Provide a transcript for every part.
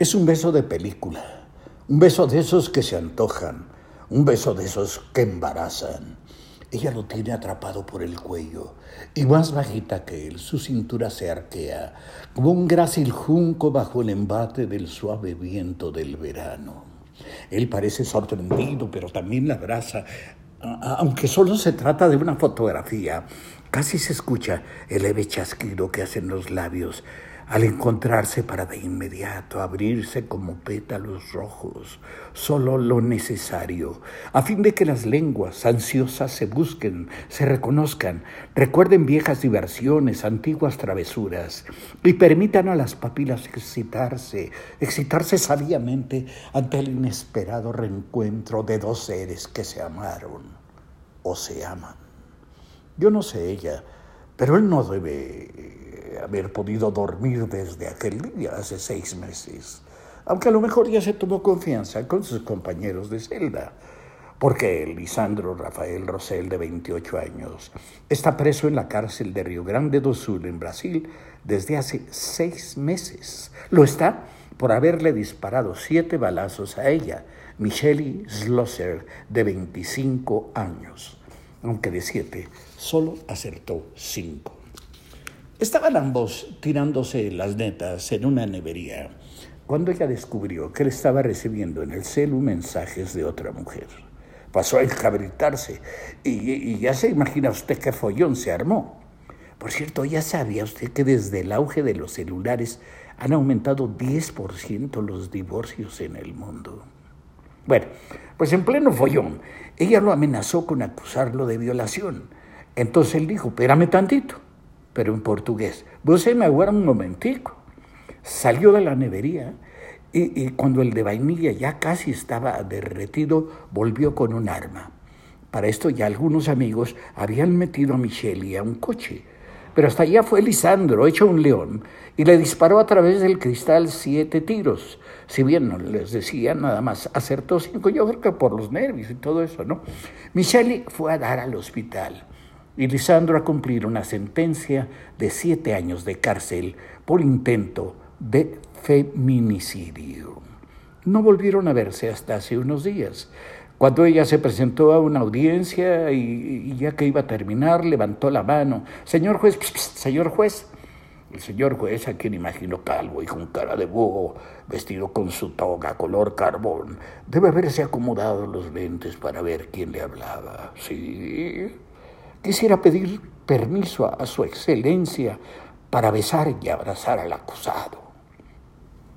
Es un beso de película, un beso de esos que se antojan, un beso de esos que embarazan. Ella lo tiene atrapado por el cuello y más bajita que él, su cintura se arquea como un grácil junco bajo el embate del suave viento del verano. Él parece sorprendido, pero también la abraza, aunque solo se trata de una fotografía. Casi se escucha el leve chasquido que hacen los labios al encontrarse para de inmediato abrirse como pétalos rojos, solo lo necesario, a fin de que las lenguas ansiosas se busquen, se reconozcan, recuerden viejas diversiones, antiguas travesuras, y permitan a las papilas excitarse, excitarse sabiamente ante el inesperado reencuentro de dos seres que se amaron o se aman. Yo no sé ella, pero él no debe haber podido dormir desde aquel día, hace seis meses, aunque a lo mejor ya se tomó confianza con sus compañeros de celda, porque Lisandro Rafael Rosel, de 28 años, está preso en la cárcel de Río Grande do Sul, en Brasil, desde hace seis meses. Lo está por haberle disparado siete balazos a ella, Michelle Schlosser, de 25 años, aunque de siete solo acertó cinco. Estaban ambos tirándose las netas en una nevería cuando ella descubrió que él estaba recibiendo en el celu mensajes de otra mujer. Pasó a encabritarse y, ya se imagina usted qué follón se armó. Por cierto, ya sabía usted que desde el auge de los celulares han aumentado 10% los divorcios en el mundo. Bueno, pues en pleno follón, ella lo amenazó con acusarlo de violación. Entonces él dijo, espérame tantito pero en portugués. Vos me aguarda un momentico. Salió de la nevería y, cuando el de vainilla ya casi estaba derretido, volvió con un arma. Para esto ya algunos amigos habían metido a Michelle a un coche. Pero hasta allá fue Lisandro, hecho un león, y le disparó a través del cristal siete tiros. Si bien no les decía, nada más acertó cinco, yo creo que por los nervios y todo eso, ¿no? Michelle fue a dar al hospital y Lisandro a cumplir una sentencia de siete años de cárcel por intento de feminicidio. No volvieron a verse hasta hace unos días. Cuando ella se presentó a una audiencia y, ya que iba a terminar, levantó la mano. Señor juez, señor juez. El señor juez, a quien imagino calvo y con cara de búho, vestido con su toga color carbón, debe haberse acomodado los lentes para ver quién le hablaba. Sí, Quisiera pedir permiso a, su excelencia para besar y abrazar al acusado.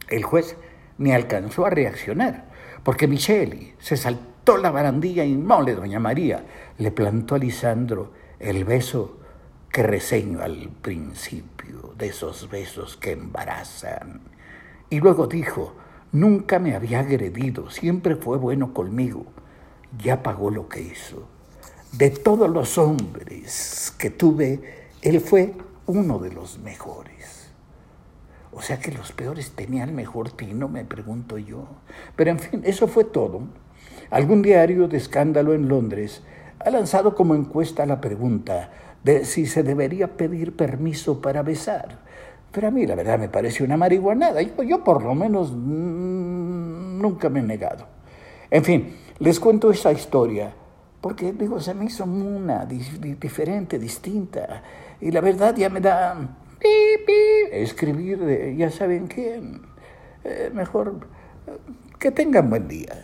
El juez ni alcanzó a reaccionar, porque Micheli se saltó la barandilla y mole, doña María, le plantó a Lisandro el beso que reseño al principio, de esos besos que embarazan. Y luego dijo, nunca me había agredido, siempre fue bueno conmigo, ya pagó lo que hizo. De todos los hombres que tuve, él fue uno de los mejores. O sea que los peores tenían mejor tino, me pregunto yo. Pero en fin, eso fue todo. Algún diario de escándalo en Londres ha lanzado como encuesta la pregunta de si se debería pedir permiso para besar. Pero a mí la verdad me parece una marihuanada. Yo, yo por lo menos mm, nunca me he negado. En fin, les cuento esa historia porque digo, se me hizo una diferente, distinta. Y la verdad ya me da escribir, ya saben qué, eh, mejor que tengan buen día.